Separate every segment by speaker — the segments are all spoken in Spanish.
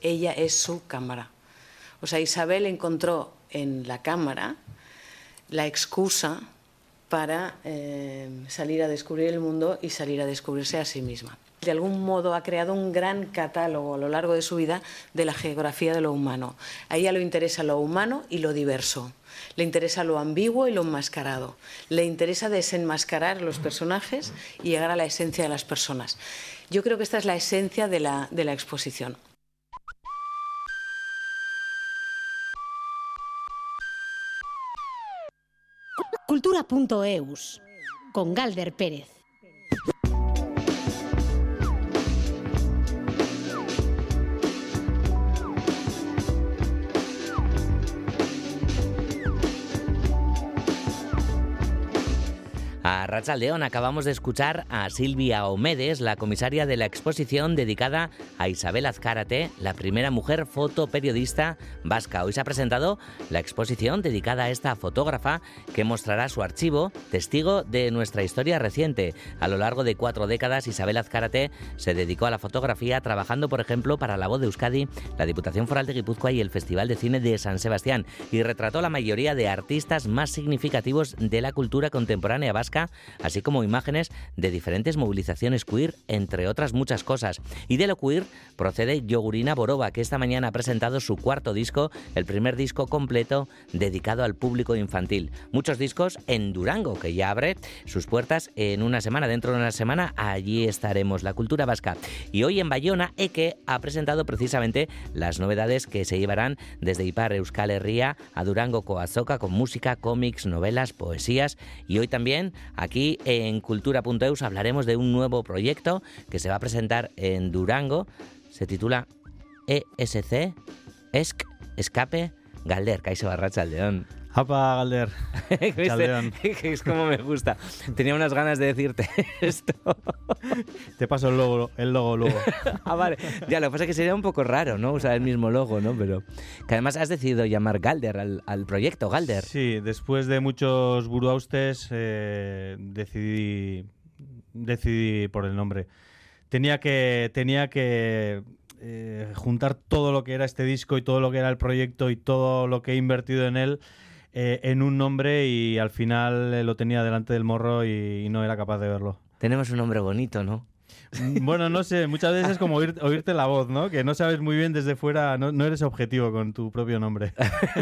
Speaker 1: Ella es su cámara. O sea, Isabel encontró en la cámara la excusa para eh, salir a descubrir el mundo y salir a descubrirse a sí misma. De algún modo ha creado un gran catálogo a lo largo de su vida de la geografía de lo humano. A ella le interesa lo humano y lo diverso. Le interesa lo ambiguo y lo enmascarado. Le interesa desenmascarar los personajes y llegar a la esencia de las personas. Yo creo que esta es la esencia de la, de la exposición.
Speaker 2: Cultura.eus con Galder Pérez.
Speaker 3: A Racha León acabamos de escuchar a Silvia Omedes, la comisaria de la exposición dedicada a Isabel Azcárate, la primera mujer fotoperiodista vasca. Hoy se ha presentado la exposición dedicada a esta fotógrafa que mostrará su archivo, testigo de nuestra historia reciente. A lo largo de cuatro décadas, Isabel Azcárate se dedicó a la fotografía, trabajando, por ejemplo, para La Voz de Euskadi, la Diputación Foral de Guipúzcoa y el Festival de Cine de San Sebastián, y retrató la mayoría de artistas más significativos de la cultura contemporánea vasca así como imágenes de diferentes movilizaciones queer, entre otras muchas cosas. Y de lo queer procede Yogurina Boroba, que esta mañana ha presentado su cuarto disco, el primer disco completo dedicado al público infantil. Muchos discos en Durango, que ya abre sus puertas en una semana. Dentro de una semana allí estaremos, la cultura vasca. Y hoy en Bayona, Eke ha presentado precisamente las novedades que se llevarán desde Ipar Euskal Herria a Durango Coazoca con música, cómics, novelas, poesías y hoy también Aquí en cultura.eus hablaremos de un nuevo proyecto que se va a presentar en Durango. Se titula ESC, ESC, Escape, Galder, Caixo Barracha León.
Speaker 4: Apa, Galder.
Speaker 3: es como me gusta. Tenía unas ganas de decirte esto.
Speaker 4: Te paso el logo, el logo luego.
Speaker 3: ah, vale. Ya, lo que pasa es que sería un poco raro, ¿no? Usar el mismo logo, ¿no? Pero que además has decidido llamar Galder al, proyecto, Galder.
Speaker 4: Sí, después de muchos buruaustes eh, decidí, decidí por el nombre. Tenía que, tenía que eh, juntar todo lo que era este disco y todo lo que era el proyecto y todo lo que he invertido en él eh, en un nombre y al final eh, lo tenía delante del morro y, no era capaz de verlo.
Speaker 3: Tenemos un nombre bonito, ¿no?
Speaker 4: Mm, bueno, no sé, muchas veces es como oírte la voz, ¿no? Que no sabes muy bien desde fuera, no, no eres objetivo con tu propio nombre.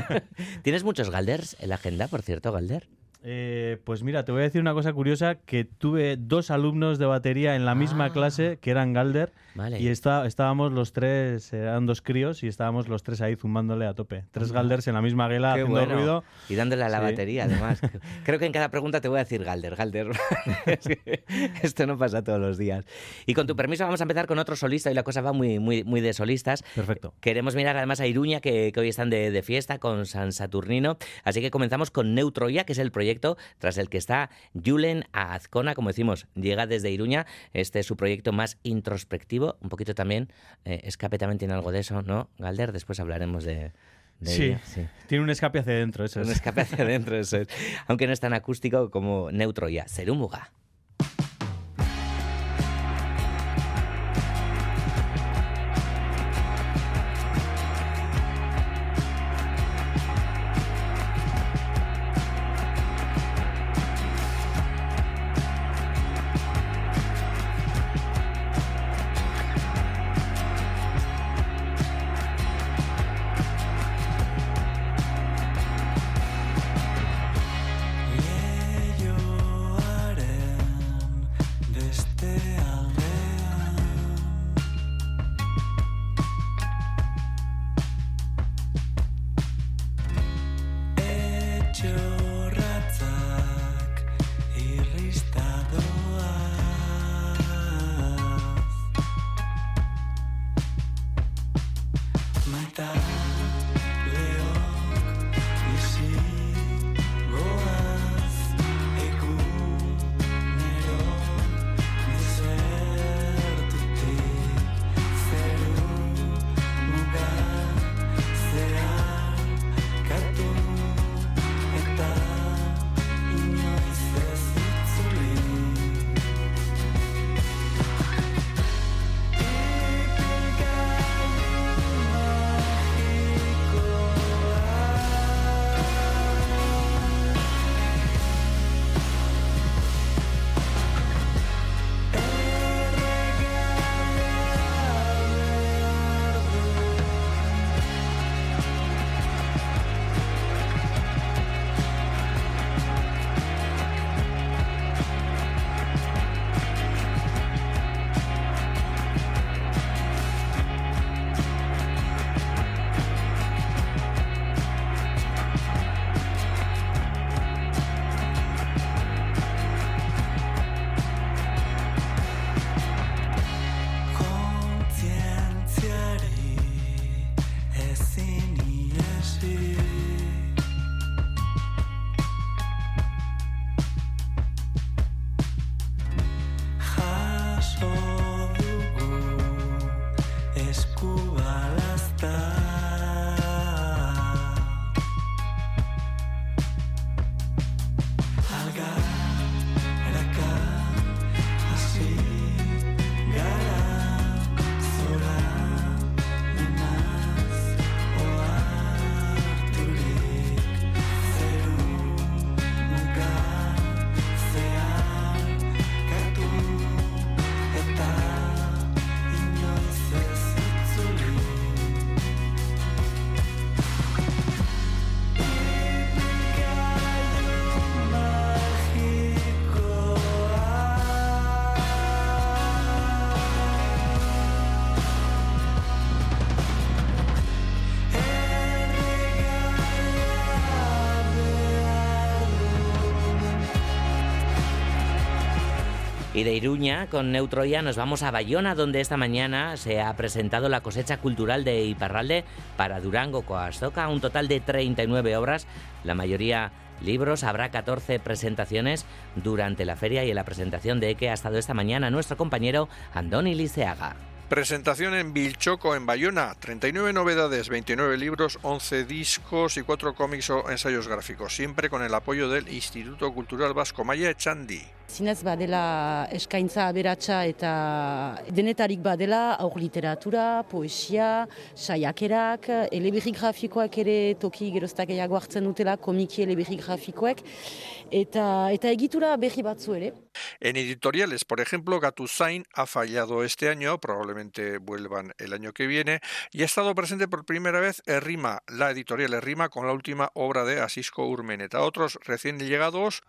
Speaker 3: ¿Tienes muchos Galders en la agenda, por cierto, Galder?
Speaker 4: Eh, pues mira, te voy a decir una cosa curiosa, que tuve dos alumnos de batería en la misma ah. clase que eran Galder y está, estábamos los tres, eran dos críos y estábamos los tres ahí zumbándole a tope. Tres Galders en la misma guela haciendo ruido.
Speaker 3: Y dándole a la batería además. Creo que en cada pregunta te voy a decir Galder, Galder. esto no pasa todos los días. Y con tu permiso vamos a empezar con otro solista y la cosa va muy, muy, muy de solistas.
Speaker 4: Perfecto.
Speaker 3: Queremos mirar además a Iruña que, hoy están de, de fiesta con San Saturnino. Así que comenzamos con Neutroya, que es el proyecto tras el que está Julen Azcona, como decimos, llega desde Iruña. Este es su proyecto más introspectivo, un poquito también, eh, escape también tiene algo de eso, ¿no? Galder, después hablaremos de...
Speaker 4: sí, tiene un escape hacia adentro, eso
Speaker 3: Un escape hacia adentro, eso es. Aunque no es tan acústico como neutro ya. Serumuga. Y de Iruña, con Neutroya, nos vamos a Bayona, donde esta mañana se ha presentado la cosecha cultural de Iparralde para Durango Coastoca, un total de 39 obras, la mayoría libros. Habrá 14 presentaciones durante la feria y en la presentación de que ha estado esta mañana nuestro compañero Andoni Liceaga.
Speaker 5: Presentación en Vilchoco, en Bayona. 39 novedades, 29 libros, 11 discos y 4 cómics o ensayos gráficos. Siempre con el apoyo del Instituto Cultural Vasco Maya Echandi.
Speaker 6: Zinez badela eskaintza aberatsa eta denetarik badela aur literatura, poesia, saiakerak, elebirri grafikoak ere toki geroztak hartzen dutela, komiki elebirri grafikoek,
Speaker 5: En editoriales, por ejemplo, Gatuzain ha fallado este año, probablemente vuelvan el año que viene, y ha estado presente por primera vez Errima, la editorial Errima, con la última obra de Asisco Urmeneta. Otros recién llegados...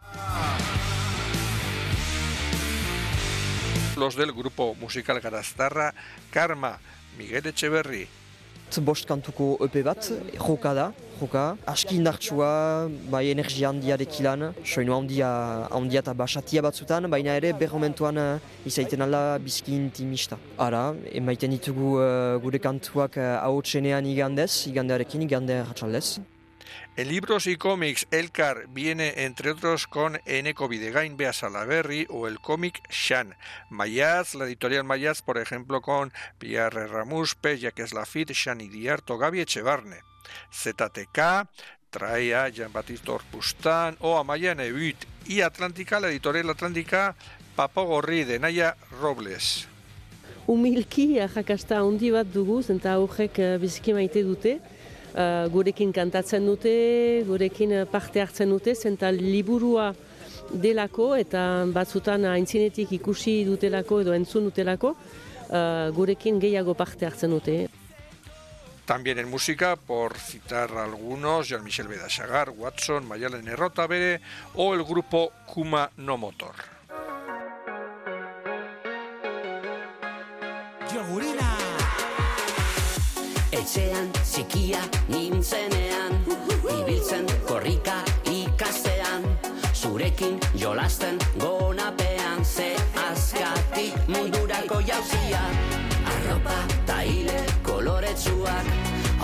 Speaker 5: los del grupo musical Garastarra, Karma, Miguel Echeverri.
Speaker 7: Bost kantuko EP bat, joka da, joka, aski indartsua, bai energia handiarek ilan, soinu handia, handia eta basatia batzutan, baina ere berromentuan uh, izaiten ala bizki intimista. Ara, emaiten ditugu uh, gure kantuak uh, hau txenean igandez, igandearekin, igande ratxaldez.
Speaker 5: En libros y cómics, Elcar viene entre otros con Eneco Videgain, Bea Salaberry o el cómic Shan. Mayaz, la editorial Mayaz, por ejemplo, con Pierre Ramuspe, Jacques Lafitte, Shan Idiarto, Gaby Echevarne. ZTK trae a Jean-Baptiste Orpustan o a Maya Nebuit. Y Atlántica, la editorial Atlántica, Papo Gorri de Naya Robles.
Speaker 8: Humilki, bat dugu, zenta aurrek biziki maite dute. Uh, gurekin kantatzen dute, gurekin parte hartzen dute, zenta liburua delako eta batzutan aintzinetik ikusi dutelako edo entzun dutelako, uh, gurekin gehiago parte hartzen dute.
Speaker 5: También en música, por citar algunos, Jean-Michel Bedachagar, Watson, Mayalen Errota Bere o el grupo Kuma No Motor.
Speaker 9: Etxean txikia nintzenean Ibiltzen korrika ikastean. Zurekin jolasten gonapean Ze azkatik mundurako jauzia. Arropa taile koloretsuak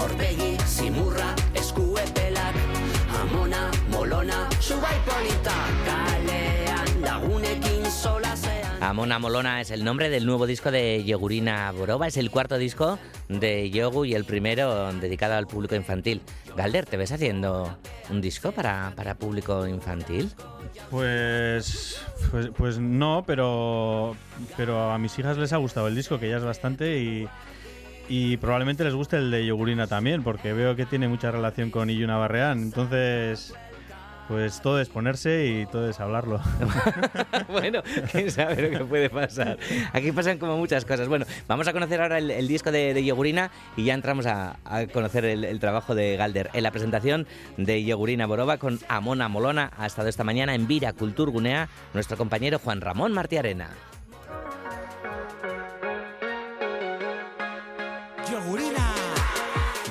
Speaker 9: Aurpegi zimurra eskuepelak Amona, molona, subai polita solasean
Speaker 3: Amona Molona es el nombre del nuevo disco de Yogurina Borova. Es el cuarto disco de Yogu y el primero dedicado al público infantil. Galder, ¿te ves haciendo un disco para, para público infantil?
Speaker 4: Pues, pues, pues no, pero, pero a mis hijas les ha gustado el disco, que ya es bastante, y, y probablemente les guste el de Yogurina también, porque veo que tiene mucha relación con Iyuna Barreán. Entonces, pues todo es ponerse y todo es hablarlo.
Speaker 3: bueno, quién sabe lo que puede pasar. Aquí pasan como muchas cosas. Bueno, vamos a conocer ahora el, disco de, de, Yogurina y ya entramos a, conocer el, trabajo de Galder. En la presentación de Yogurina Borova con Amona Molona ha estado esta mañana en Vira Culturgunea nuestro compañero Juan Ramón Martiarena.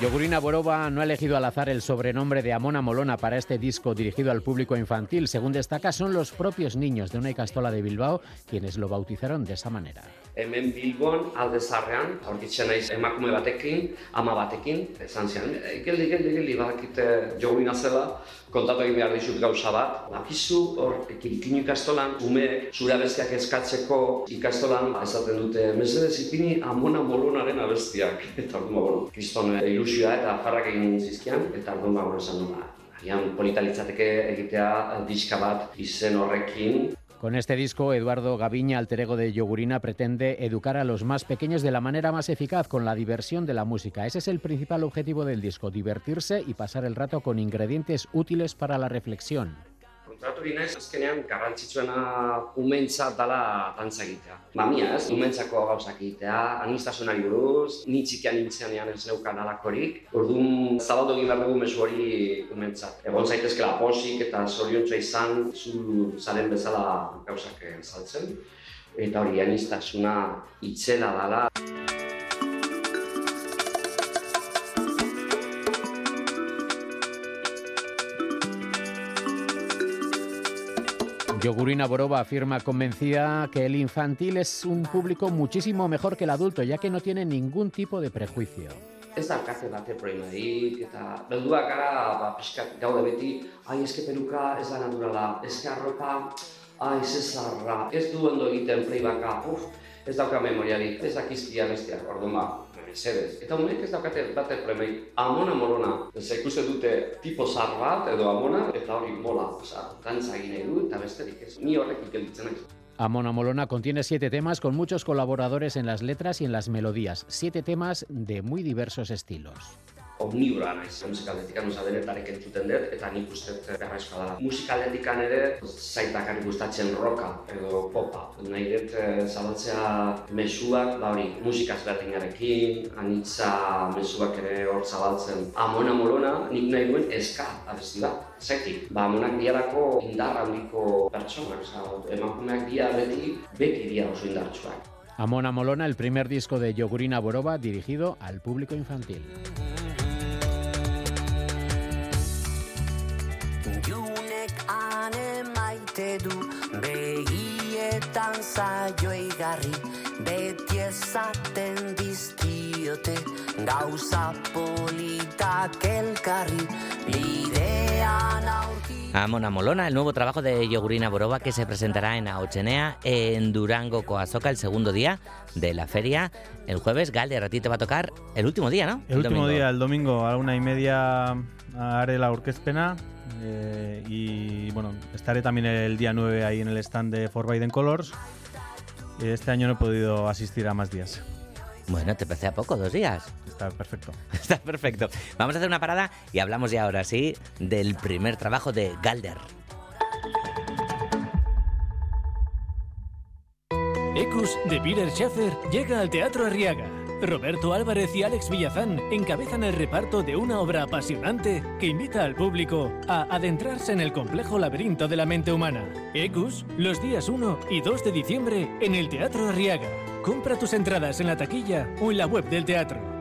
Speaker 10: Yogurina Boroba no ha elegido al azar el sobrenombre de Amona Molona para este disco dirigido al público infantil. Según destaca, son los propios niños de una icastola de Bilbao quienes lo bautizaron de esa manera.
Speaker 11: hemen Bilbon alde zarrean, aurkitzen naiz emakume batekin, ama batekin, esan zian, e, geldi, geldi, geldi, badakite jogurina zela, kontatu egin behar dizut gauza bat. Bakizu hor, kirikinu ikastolan, ume zure abestiak eskatzeko ikastolan, esaten dute, mesedez ipini amona molonaren abestiak. Eta bueno, kriston ilusioa
Speaker 10: Con este disco, Eduardo Gaviña, alter ego de Yogurina, pretende educar a los más pequeños de la manera más eficaz, con la diversión de la música. Ese es el principal objetivo del disco, divertirse y pasar el rato con ingredientes útiles para la reflexión.
Speaker 11: Egin naiz, azkenean garrantzitsuena umentzat dala dantza egitea. Mamia ez, umentzako gauzak egitea, anistasunari buruz, ni txikian nintzenean ez neukan alakorik, orduan zabaldu egin behar dugu mesu hori umentzat. Egon zaitezkela posik eta zoriontza izan, zu zaren bezala gauzak saltzen, eta hori anistasuna itzela dala.
Speaker 10: Yogurina Boroba afirma convencida que el infantil es un público muchísimo mejor que el adulto, ya que no tiene ningún tipo de prejuicio.
Speaker 11: Ez da kate bate problemarik, eta belduak gara, ba, pixkat gaude beti, ai, eske peruka ez da naturala, eske arropa, ai, zezarra, ez du ondo egiten playbacka, uf, ez dauka memoriarik, ez dakizkia bestiak, orduan ba, mesedez. Eta honek ez daukate bate problemarik, amona molona, ez ikuste dute tipo zar bat, edo amona, eta hori mola, oza, dantza nahi du, eta besterik ez, ni horrek ikelditzen naiz.
Speaker 10: Amona Molona contiene siete temas con muchos colaboradores en las letras y en las melodías. Siete temas de muy diversos estilos.
Speaker 11: Omnibora naiz, musikaldetik nusa denetarek entzuten dut, eta nik uste. Musikaldetik ere, zaitak gustatzen roka edo popa. Nahi dut eh, zabaltzea mesuak, ba hori, musikaz berdinarekin, anitza mesuak ere hor zabaltzen. Amona molona, nik nahi duen eska abesti bat. Zaitik, ba, amonak handiko pertsonak, emakumeak beti, beti oso indartsuak.
Speaker 10: Amona Molona, el primer disco de Yogurina Boroba dirigido al público infantil.
Speaker 9: Ane maite du begietan zaio igarri beti dizkiote gauza politak elkarri bidean aurki
Speaker 3: Amona Molona, el nuevo trabajo de Yogurina Boroba que se presentará en Aochenea, en Durango, Coazoca, el segundo día de la feria. El jueves, Galder, a ti te va a tocar el último día, ¿no?
Speaker 4: El, último
Speaker 3: domingo.
Speaker 4: día, el domingo, a una y media haré la orquestpena eh, y bueno, estaré también el día 9 ahí en el stand de For Biden Colors. Este año no he podido asistir a más días.
Speaker 3: Bueno, te parece a poco, dos días.
Speaker 4: Está perfecto.
Speaker 3: Está perfecto. Vamos a hacer una parada y hablamos ya ahora sí del primer trabajo de Galder.
Speaker 12: Ecus de Peter Schaffer llega al Teatro Arriaga. Roberto Álvarez y Alex Villazán encabezan el reparto de una obra apasionante que invita al público a adentrarse en el complejo laberinto de la mente humana. Ecus, los días 1 y 2 de diciembre en el Teatro Arriaga. Compra tus entradas en la taquilla o en la web del teatro.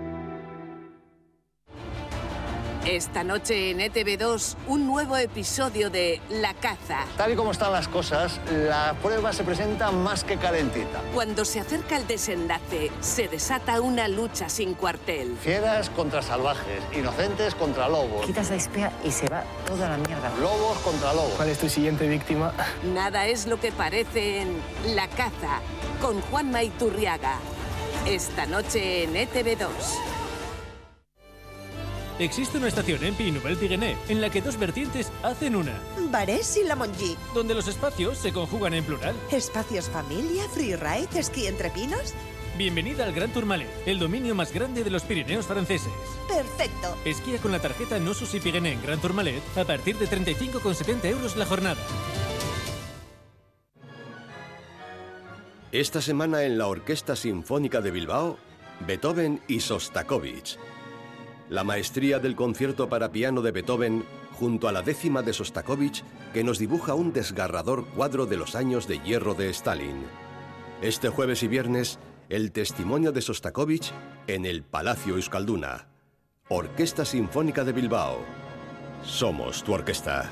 Speaker 13: Esta noche en ETV2, un nuevo episodio de La Caza.
Speaker 14: Tal y como están las cosas, la prueba se presenta más que calentita.
Speaker 13: Cuando se acerca el desenlace, se desata una lucha sin cuartel.
Speaker 14: Fieras contra salvajes, inocentes contra lobos.
Speaker 15: Quitas la espea y se va toda la mierda.
Speaker 14: Lobos contra lobos.
Speaker 16: ¿Cuál es tu siguiente víctima?
Speaker 13: Nada es lo que parece en La Caza, con Juan Maiturriaga. Esta noche en E ETV2.
Speaker 12: Existe una estación en Pi Nouvelle Pyrénées en la que dos vertientes hacen una,
Speaker 17: Barés y La
Speaker 12: donde los espacios se conjugan en plural.
Speaker 17: Espacios familia, freeride, esquí entre pinos.
Speaker 12: Bienvenida al Gran Tourmalet, el dominio más grande de los Pirineos franceses.
Speaker 17: Perfecto.
Speaker 12: Esquía con la tarjeta No Susi Pyrénées en Gran Tourmalet a partir de 35,70 euros la jornada.
Speaker 18: Esta semana en la Orquesta Sinfónica de Bilbao, Beethoven y Sostakovich. La maestría del concierto para piano de Beethoven junto a la décima de Sostakovich que nos dibuja un desgarrador cuadro de los años de hierro de Stalin. Este jueves y viernes, el testimonio de Sostakovich en el Palacio Euskalduna. Orquesta Sinfónica de Bilbao. Somos tu orquesta.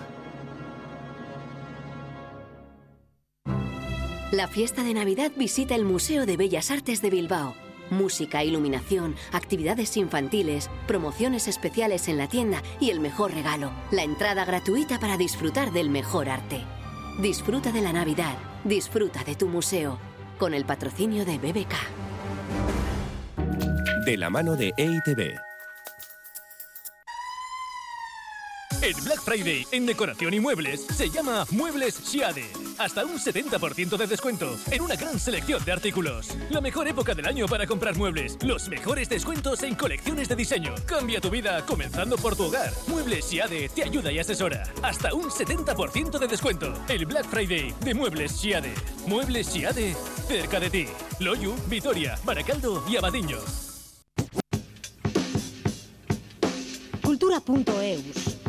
Speaker 16: La fiesta de Navidad visita el Museo de Bellas Artes de Bilbao. Música, iluminación, actividades infantiles, promociones especiales en la tienda y el mejor regalo, la entrada gratuita para disfrutar del mejor arte. Disfruta de la Navidad, disfruta de tu museo, con el patrocinio de BBK.
Speaker 19: De la mano de EITB.
Speaker 12: El Black Friday en decoración y muebles se llama Muebles Siade. Hasta un 70% de descuento en una gran selección de artículos. La mejor época del año para comprar muebles. Los mejores descuentos en colecciones de diseño. Cambia tu vida comenzando por tu hogar. Muebles Siade te ayuda y asesora. Hasta un 70% de descuento. El Black Friday de Muebles Siade. Muebles Siade cerca de ti. Loyu, Vitoria, Baracaldo y Abadiño.
Speaker 2: Cultura.eus.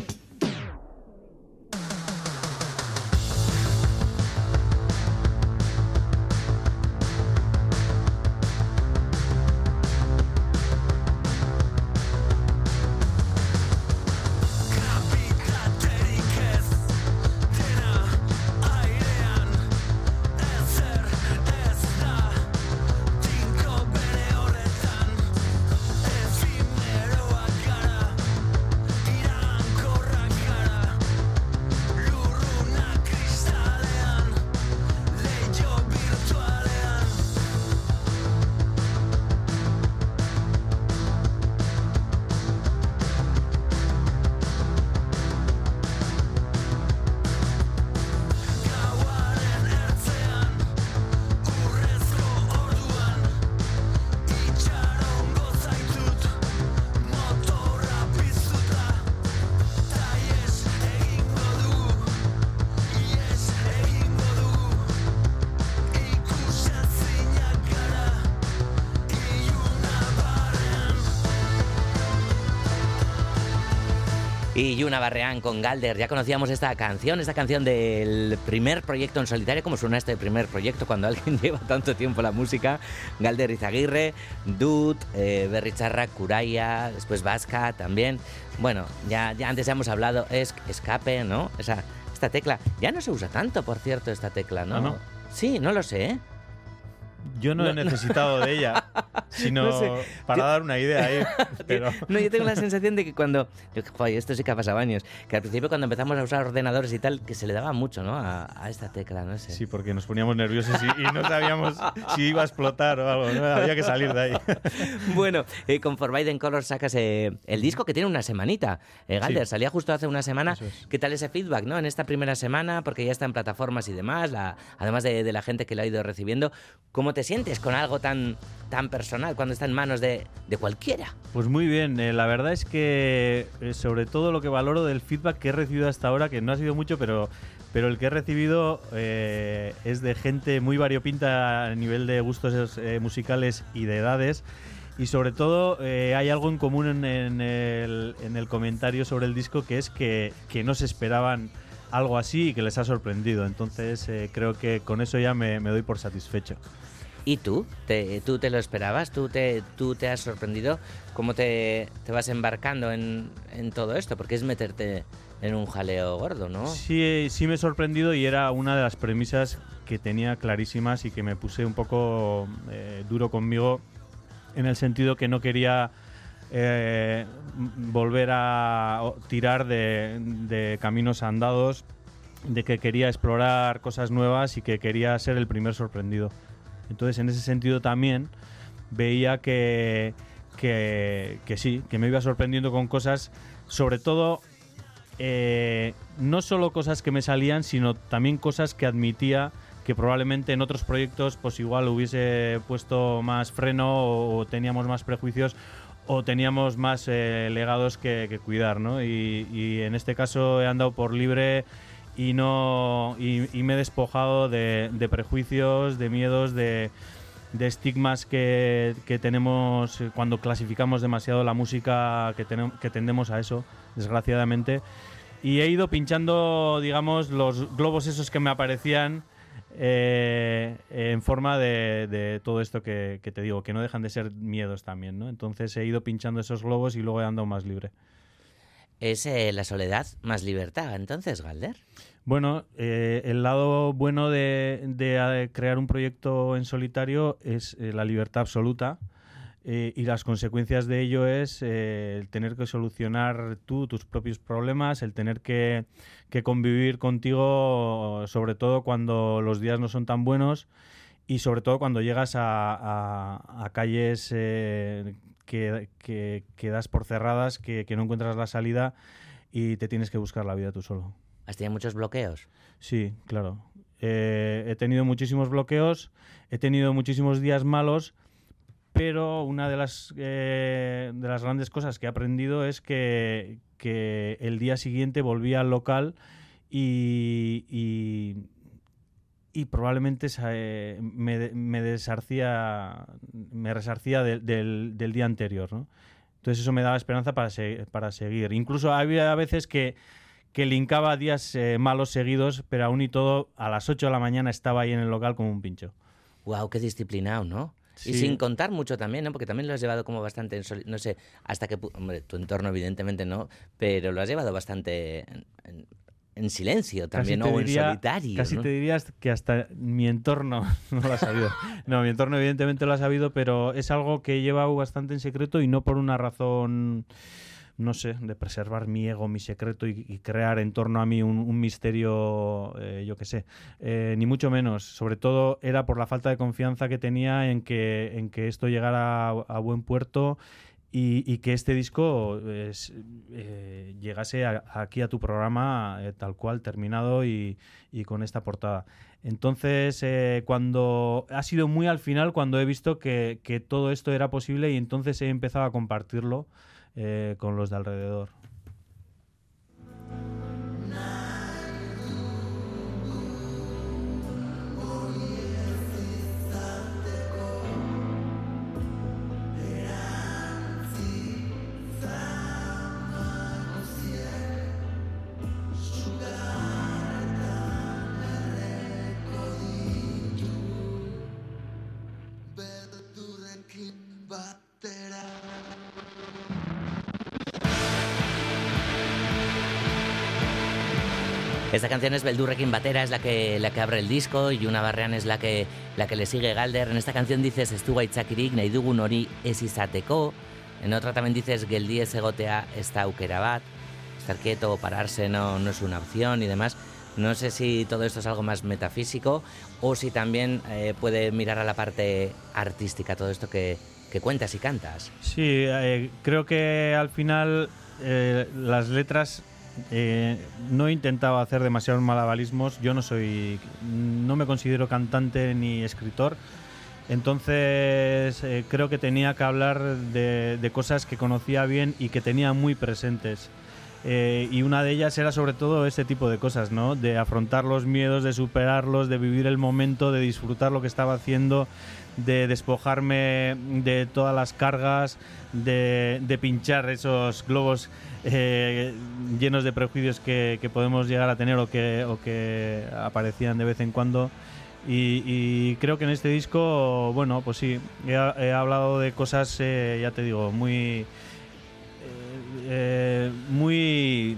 Speaker 3: Y Yuna Barreán con Galder, ya conocíamos esta canción, esta canción del primer proyecto en solitario, como suena este primer proyecto cuando alguien lleva tanto tiempo la música, Galder Izaguirre, Dud, eh, Berry Charra, Curaya, después Vasca también, bueno, ya, ya antes ya hemos hablado, es escape, ¿no? Esa, esta tecla, ya no se usa tanto, por cierto, esta tecla, ¿no?
Speaker 4: ¿Ah, no?
Speaker 3: Sí, no lo sé, ¿eh?
Speaker 4: Yo no, he necesitado de ella, sino
Speaker 3: No sé.
Speaker 4: para
Speaker 3: Yo-
Speaker 4: dar una idea ahí. Pero...
Speaker 3: No, yo tengo la sensación de que cuando. yo- joder, esto sí que ha pasado años. Que al principio, cuando empezamos a usar ordenadores y tal, que se le daba mucho, ¿no? A, a esta tecla, no sé.
Speaker 4: Sí, porque nos poníamos nerviosos y, y no sabíamos si iba a explotar o algo. ¿no? Había que salir de ahí.
Speaker 3: Bueno, eh, con Forbidden Color sacas eh, el disco que tiene una semanita. Eh, Galder,
Speaker 4: Sí.
Speaker 3: salía justo hace una semana.
Speaker 4: Es.
Speaker 3: ¿Qué tal ese feedback, no? En esta primera semana, porque ya está en plataformas y demás, la- además de, de la gente que lo ha ido recibiendo. ¿Cómo te sientes con algo tan, tan personal cuando está en manos de, de cualquiera?
Speaker 4: Pues muy bien, eh, la verdad es que eh, sobre todo lo que valoro del feedback que he recibido hasta ahora, que no ha sido mucho, pero, pero el que he recibido eh, es de gente muy variopinta a nivel de gustos eh, musicales y de edades. Y sobre todo eh, hay algo en común en, en el, en el comentario sobre el disco que es que, que no se esperaban algo así y que les ha sorprendido. Entonces eh, creo que con eso ya me, me doy por satisfecho.
Speaker 3: ¿Y tú? ¿Te, ¿Tú te lo esperabas? ¿Tú te, tú te has sorprendido? ¿Cómo te, te vas embarcando en, en todo esto? Porque es meterte en un jaleo gordo, ¿no?
Speaker 4: Sí, sí me he sorprendido y era una de las premisas que tenía clarísimas y que me puse un poco eh, duro conmigo en el sentido que no quería eh, volver a tirar de, de caminos andados, de que quería explorar cosas nuevas y que quería ser el primer sorprendido. Entonces, en ese sentido también veía que, que, sí, que me iba sorprendiendo con cosas, sobre todo eh, no solo cosas que me salían, sino también cosas que admitía que probablemente en otros proyectos pues igual hubiese puesto más freno o, teníamos más prejuicios o teníamos más eh, legados que, que cuidar, ¿no? Y, y en este caso he andado por libre y no y, me he despojado de, prejuicios, de miedos, de, de estigmas que, que tenemos cuando clasificamos demasiado la música, que, tenem- que tendemos a eso, desgraciadamente. Y he ido pinchando, digamos, los globos esos que me aparecían eh, en forma de, todo esto que, que te digo, que no dejan de ser miedos también, ¿no? Entonces he ido pinchando esos globos y luego he andado más libre.
Speaker 3: Es eh, la soledad más libertad, entonces, Galder.
Speaker 4: Bueno, eh, el lado bueno de, eh, crear un proyecto en solitario es la libertad absoluta y las consecuencias de ello es el tener que solucionar tú tus propios problemas, el tener que, que convivir contigo, sobre todo cuando los días no son tan buenos y sobre todo cuando llegas a, a- calles que, que- que das por cerradas, que, que no encuentras la salida y te tienes que buscar la vida tú solo.
Speaker 3: ¿Has tenido muchos bloqueos?
Speaker 4: Sí, claro. Eh, he tenido muchísimos bloqueos, he tenido muchísimos días malos, pero una de las, eh, de las grandes cosas que he aprendido es que, que el día siguiente volví al local y, y, y probablemente eh, me, me desarcía, me resarcía del- del, del día anterior, ¿no? Entonces eso me daba esperanza para, se- para seguir. Incluso había veces que, que linkaba días eh, malos seguidos, pero aún y todo, a las 8 de la mañana estaba ahí en el local como un pincho.
Speaker 3: Wow, qué disciplinado, ¿no? Y sin contar mucho también, ¿no? Porque también lo has llevado como bastante en no sé, hasta que, hombre, tu entorno evidentemente no, pero lo has llevado bastante en, en- en silencio también,
Speaker 4: Casi
Speaker 3: ¿no?
Speaker 4: te
Speaker 3: O en solitario,
Speaker 4: Casi
Speaker 3: ¿no?
Speaker 4: te dirías que hasta mi entorno no lo ha sabido. No, mi entorno evidentemente lo ha sabido, pero es algo que he llevado bastante en secreto y no por una razón, no sé, de preservar mi ego, mi secreto y, y crear en torno a mí un, un misterio, eh, yo qué sé, eh, ni mucho menos. Sobre todo era por la falta de confianza que tenía en que, en que esto llegara a, a buen puerto y, y que este disco eh, llegase a- aquí a tu programa eh, tal cual, terminado y, y con esta portada. Entonces, eh, cuando ha sido muy al final cuando he visto que, que todo esto era posible y entonces he empezado a compartirlo eh, con los de alrededor.
Speaker 3: Esta canción es Beldurrekin Batera, es la que, la que abre el disco, y una Barrean es la que, la que le sigue Galder. En esta canción dices Estu gaitzakirik nahi dugun hori izateko. En otra también dices geldi ez egotea ez da. Estar quieto o pararse no, no es una opción y demás. No sé si todo esto es algo más metafísico o si también eh, puede mirar a la parte artística, todo esto que, que cuentas y cantas.
Speaker 4: Sí, eh, creo que al final eh, las letras eh, no intentaba hacer demasiados malabarismos. Yo no soy, no me considero cantante ni escritor. Entonces eh, creo que tenía que hablar de, cosas que conocía bien y que tenía muy presentes. Eh, y una de ellas era sobre todo este tipo de cosas, ¿no? De afrontar los miedos, de superarlos, de vivir el momento, de disfrutar lo que estaba haciendo, de despojarme de todas las cargas, de, pinchar esos globos eh, llenos de prejuicios que, que podemos llegar a tener o que, o que aparecían de vez en cuando. Y, creo que en este disco, bueno, pues sí, he, he hablado de cosas, eh, ya te digo, muy eh, muy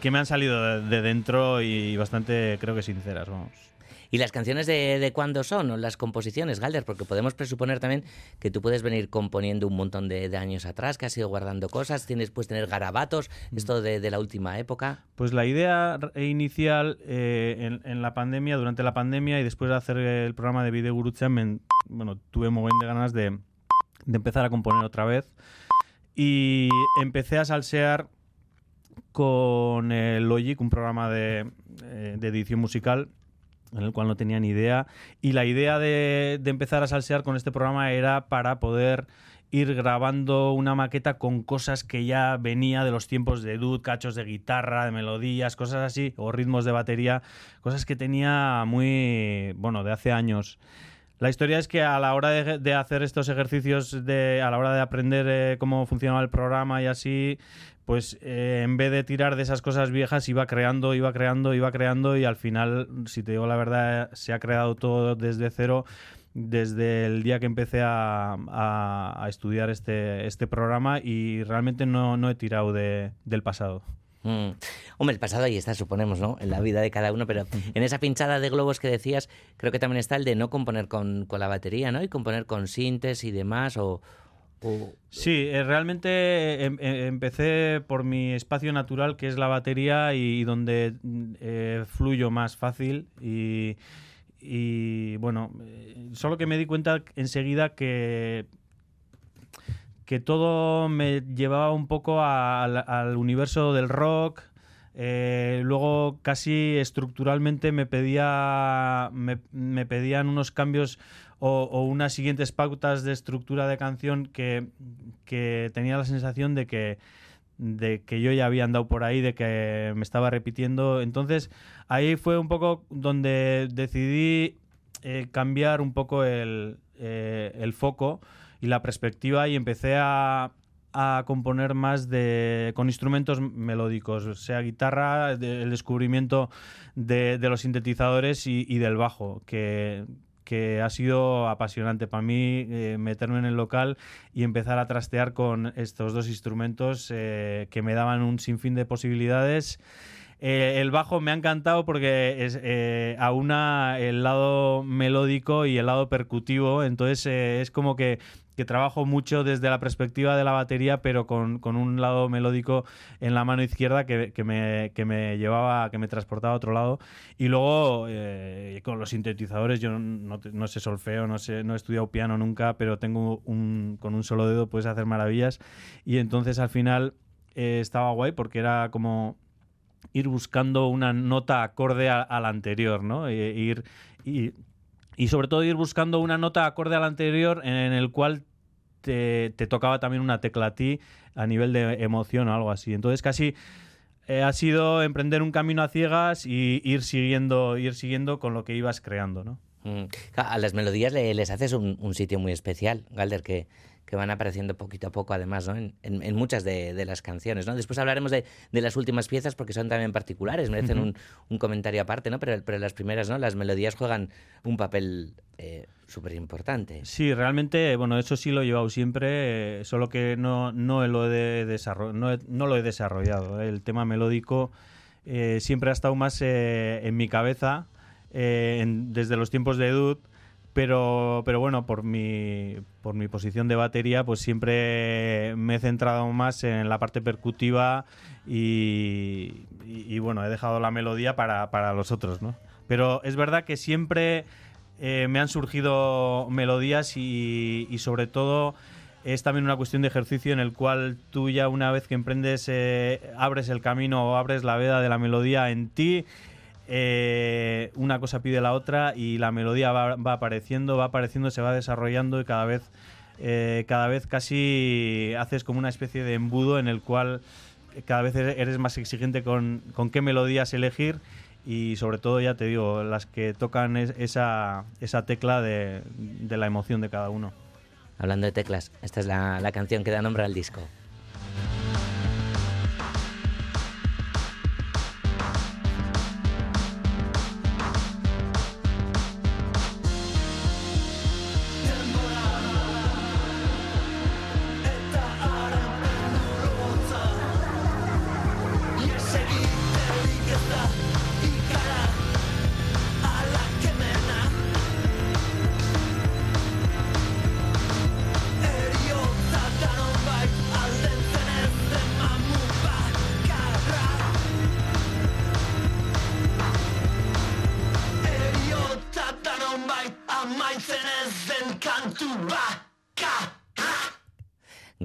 Speaker 4: que me han salido de, de dentro y bastante, creo que sinceras, vamos.
Speaker 3: ¿Y las canciones de, de cuándo son? ¿O las composiciones, Galder? Porque podemos presuponer también que tú puedes venir componiendo un montón de, de años atrás, que has ido guardando cosas, tienes, puedes tener garabatos, esto de, de la última época.
Speaker 4: Pues la idea r- inicial eh, en, en la pandemia, durante la pandemia y después de hacer el programa de Video me- bueno, tuve un montón de ganas de, de empezar a componer otra vez. Y empecé a salsear con el Logic, un programa de, eh, de edición musical en el cual no tenía ni idea. Y la idea de, empezar a salsear con este programa era para poder ir grabando una maqueta con cosas que ya venía de los tiempos de Dud, cachos de guitarra, de melodías, cosas así, o ritmos de batería, cosas que tenía muy, bueno, de hace años. La historia es que a la hora de, de hacer estos ejercicios, de, a la hora de aprender eh, cómo funcionaba el programa y así, pues eh, en vez de tirar de esas cosas viejas, iba creando, iba creando, iba creando y al final, si te digo la verdad, se ha creado todo desde cero desde el día que empecé a, a- estudiar este, este programa y realmente no, no he tirado de- del pasado.
Speaker 3: Mm. Hombre, el pasado ahí está, suponemos, ¿no? En la vida de cada uno, pero en esa pinchada de globos que decías, creo que también está el de no componer con, con la batería, ¿no? Y componer con sintes y demás, o...
Speaker 4: Sí, eh, realmente em- em- empecé por mi espacio natural, que es la batería, y donde mm, eh, fluyo más fácil. Y, bueno, eh, solo que me di cuenta enseguida que que todo me llevaba un poco al, universo del rock. Eh, luego casi estructuralmente me pedía me pedían unos cambios o, unas siguientes pautas de estructura de canción que, que tenía la sensación de que de que yo ya había andado por ahí, de que me estaba repitiendo. Entonces ahí fue un poco donde decidí eh, cambiar un poco el, eh, el foco y la perspectiva y empecé a, a componer más de con instrumentos melódicos, sea guitarra, el descubrimiento de, de los sintetizadores y, y del bajo, que, que ha sido apasionante para mí eh, meterme en el local y empezar a trastear con estos dos instrumentos eh, que me daban un sinfín de posibilidades. Eh, el bajo me ha encantado porque es, eh, aúna el lado melódico y el lado percutivo, entonces eh, es como que, que trabajo mucho desde la perspectiva de la batería, pero con, con un lado melódico en la mano izquierda que, que me, que me llevaba, que me transportaba a otro lado. Y luego eh, con los sintetizadores, yo no, no sé solfeo, no, sé, no he estudiado piano nunca, pero tengo un, con un solo dedo puedes hacer maravillas. Y entonces al final eh, estaba guay porque era como ir buscando una nota acorde a, a la anterior, ¿no? E- ir, y, y sobre todo ir buscando una nota acorde a la anterior en, el cual te, tocaba también una tecla a ti a nivel de emoción o algo así. Entonces casi eh, ha sido emprender un camino a ciegas y ir siguiendo, ir siguiendo con lo que ibas creando, ¿no?
Speaker 3: Mm. A las melodías le- les haces un, un sitio muy especial, Galder, que, que van apareciendo poquito a poco, además, ¿no? en, en- en muchas de, de las canciones. ¿no? Después hablaremos de, de las últimas piezas porque son también particulares, merecen un, un comentario aparte, ¿no? pero, pero las primeras, ¿no? las melodías juegan un papel eh, súper importante.
Speaker 4: Sí, realmente, bueno, eso sí lo he llevado siempre, eh, solo que no, no, lo, he no, no lo he desarrollado. ¿eh? El tema melódico eh, siempre ha estado más eh, en mi cabeza en- desde los tiempos de Edud, pero, pero bueno, por mi, por mi posición de batería, pues siempre me he centrado más en la parte percutiva y, bueno, he dejado la melodía para, para los otros, ¿no? Pero es verdad que siempre eh, me han surgido melodías y, y sobre todo es también una cuestión de ejercicio en el cual tú ya una vez que emprendes, eh, abres el camino o abres la veda de la melodía en ti, eh, una cosa pide la otra y la melodía va, va apareciendo, va apareciendo, se va desarrollando y cada vez, eh, cada vez casi haces como una especie de embudo en el cual cada vez eres más exigente con, con qué melodías elegir y sobre todo, ya te digo, las que tocan es- esa, esa tecla de, de la emoción de cada uno.
Speaker 3: Hablando de teclas, esta es la, la canción que da nombre al disco.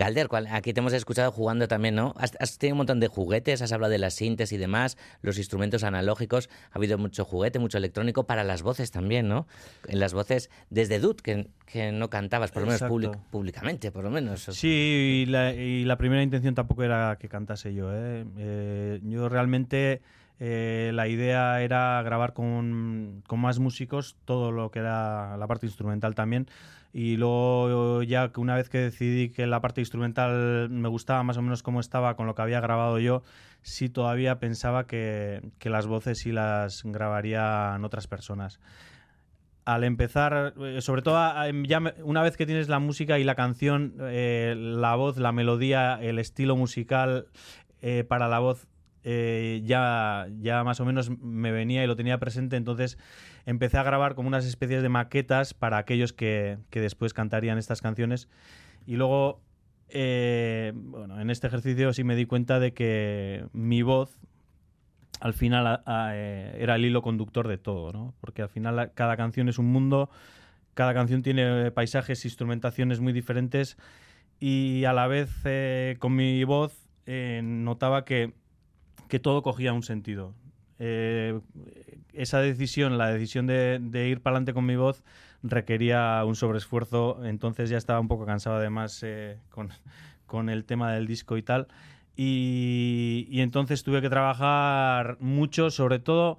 Speaker 3: Galder, ¿cuál- aquí te hemos escuchado jugando también, ¿no? Has, has tenido un montón de juguetes, has hablado de las sintes y demás, los instrumentos analógicos, ha habido mucho juguete, mucho electrónico, para las voces también, ¿no? En las voces desde Dud, que, que no cantabas, por lo menos public- públicamente, por lo menos.
Speaker 4: Sí, y la, y la primera intención tampoco era que cantase yo. ¿eh? Eh, yo realmente eh, la idea era grabar con, con, más músicos todo lo que era la parte instrumental también. Y luego ya que una vez que decidí que la parte instrumental me gustaba más o menos como estaba con lo que había grabado yo, sí todavía pensaba que, las voces sí las grabarían otras personas. Al empezar, eh, sobre todo ya una vez que tienes la música y la canción, eh, la voz, la melodía, el estilo musical eh, para la voz ya, ya más o menos me venía y lo tenía presente, entonces empecé a grabar como unas especies de maquetas para aquellos que, que después cantarían estas canciones y luego bueno, en este ejercicio sí me di cuenta de que mi voz al final eh, era el hilo conductor de todo, ¿no? Porque al final cada canción es un mundo, cada canción tiene paisajes, instrumentaciones muy diferentes y a la vez eh, con mi voz eh, notaba que, que, todo cogía un sentido. Esa decisión, la decisión de, ir para adelante con mi voz, requería un sobreesfuerzo, entonces ya estaba un poco cansado además con, con el tema del disco y tal. Y, entonces tuve que trabajar mucho, sobre todo,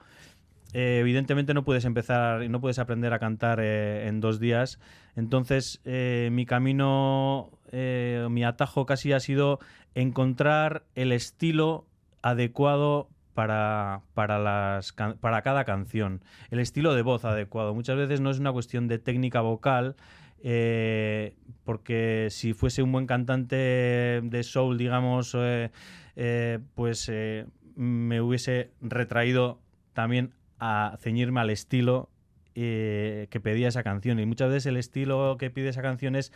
Speaker 4: eh, evidentemente no puedes empezar y no puedes aprender a cantar eh, en dos días. Entonces eh, mi camino, mi atajo casi ha sido encontrar el estilo adecuado para, para, las, para cada canción, el estilo de voz adecuado. Muchas veces no es una cuestión de técnica vocal, eh, porque si fuese un buen cantante de soul, digamos, eh, eh, pues me hubiese retraído también a ceñirme al estilo que pedía esa canción. Y muchas veces el estilo que pide esa canción es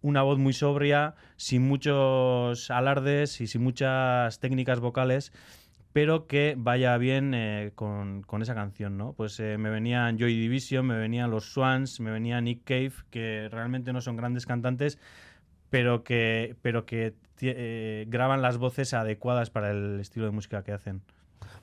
Speaker 4: una voz muy sobria, sin muchos alardes y sin muchas técnicas vocales pero que vaya bien eh, con, esa canción, ¿no? Pues eh, me venían Joy Division, me venían los Swans, me venía Nick Cave, que realmente no son grandes cantantes, pero que, pero que eh, graban las voces adecuadas para el estilo de música que hacen.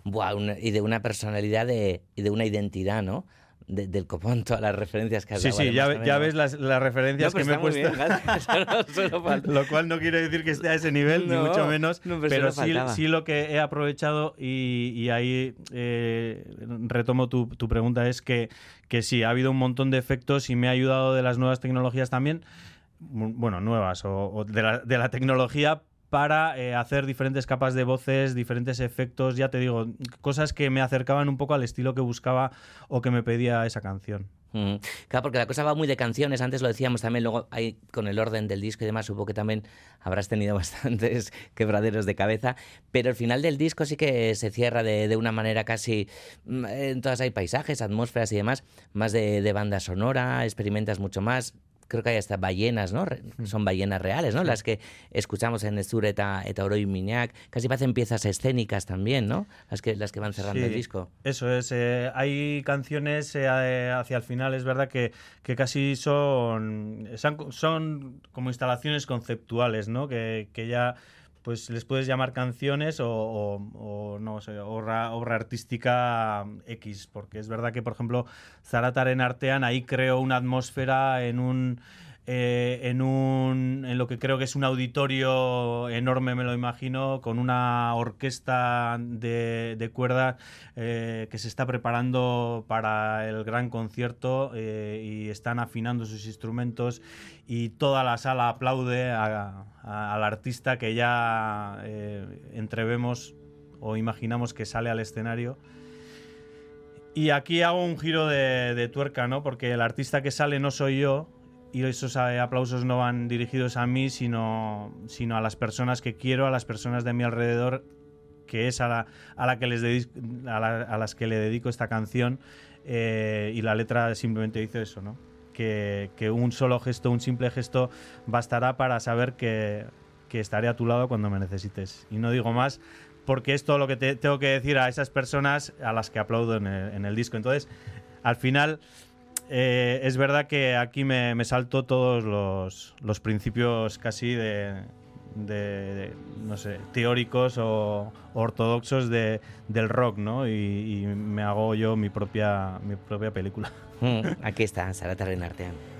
Speaker 3: Buah, y de una personalidad y de una identidad, ¿no? Del copón, todas las referencias que has
Speaker 4: sí, Sí, sí, ya, ya, ves las, las referencias que me he puesto. lo cual no quiere decir que esté a ese nivel, ni mucho menos. pero sí, sí, lo que he aprovechado y, y ahí eh, retomo tu, tu, pregunta, es que, que sí, ha habido un montón de efectos y me ha ayudado de las nuevas tecnologías también bueno, nuevas o, o de, la, de, la, tecnología para eh, hacer diferentes capas de voces, diferentes efectos, ya te digo, cosas que me acercaban un poco al estilo que buscaba o que me pedía esa canción.
Speaker 3: Claro, porque la cosa va muy de canciones, antes lo decíamos también, luego hay con el orden del disco y demás, supongo que también habrás tenido bastantes quebraderos de cabeza, pero el final del disco sí que se cierra de, una manera casi, mm, en todas hay paisajes, atmósferas y demás, más de banda sonora, experimentas mucho más, creo que hay hasta ballenas, ¿no? Mm. Son ballenas reales, ¿no? Las que escuchamos en Estur eta, eta Oro y Miñac. Casi parecen piezas escénicas también, ¿no? Las que, las que van cerrando el disco.
Speaker 4: Eso es. Eh, hay canciones eh, hacia el final, es verdad que, que casi son, son, son como instalaciones conceptuales, ¿no? Que, que ya pues les puedes llamar canciones o, no sé, obra, artística X, porque es verdad que, por ejemplo, Zarataren Artean ahí creó una atmósfera en un eh, en, un, en lo que creo que es un auditorio enorme, me lo imagino, con una orquesta de, de cuerdas eh, que se está preparando para el gran concierto eh, y están afinando sus instrumentos y toda la sala aplaude al artista que ya entrevemos o imaginamos que sale al escenario. Y aquí hago un giro de, de, tuerca, ¿no? Porque el artista que sale no soy yo, y esos eh, aplausos no van dirigidos a mí, sino, sino a las personas que quiero, a las personas de mi alrededor, que es a, la, a, la que les a, las que le dedico esta canción. Eh, y la letra simplemente dice eso, ¿no? Que, que, un solo gesto, un simple gesto, bastará para saber que, que, estaré a tu lado cuando me necesites. Y no digo más, porque es todo lo que te, tengo que decir a esas personas a las que aplaudo en el, en el disco. Entonces, al final eh, es verdad que aquí me, me salto todos los, los principios casi de, no sé, teóricos o ortodoxos de, del rock, ¿no? Y, y, me hago yo mi propia, mi propia película.
Speaker 3: Mm, aquí está, Sarata Renartean.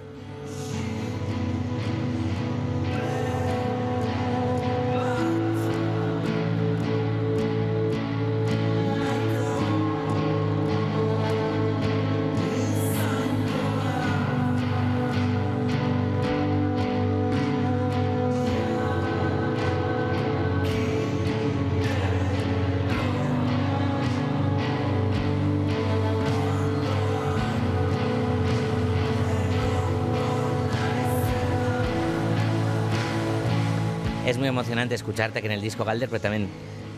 Speaker 3: Escucharte que en el disco Galder, pero también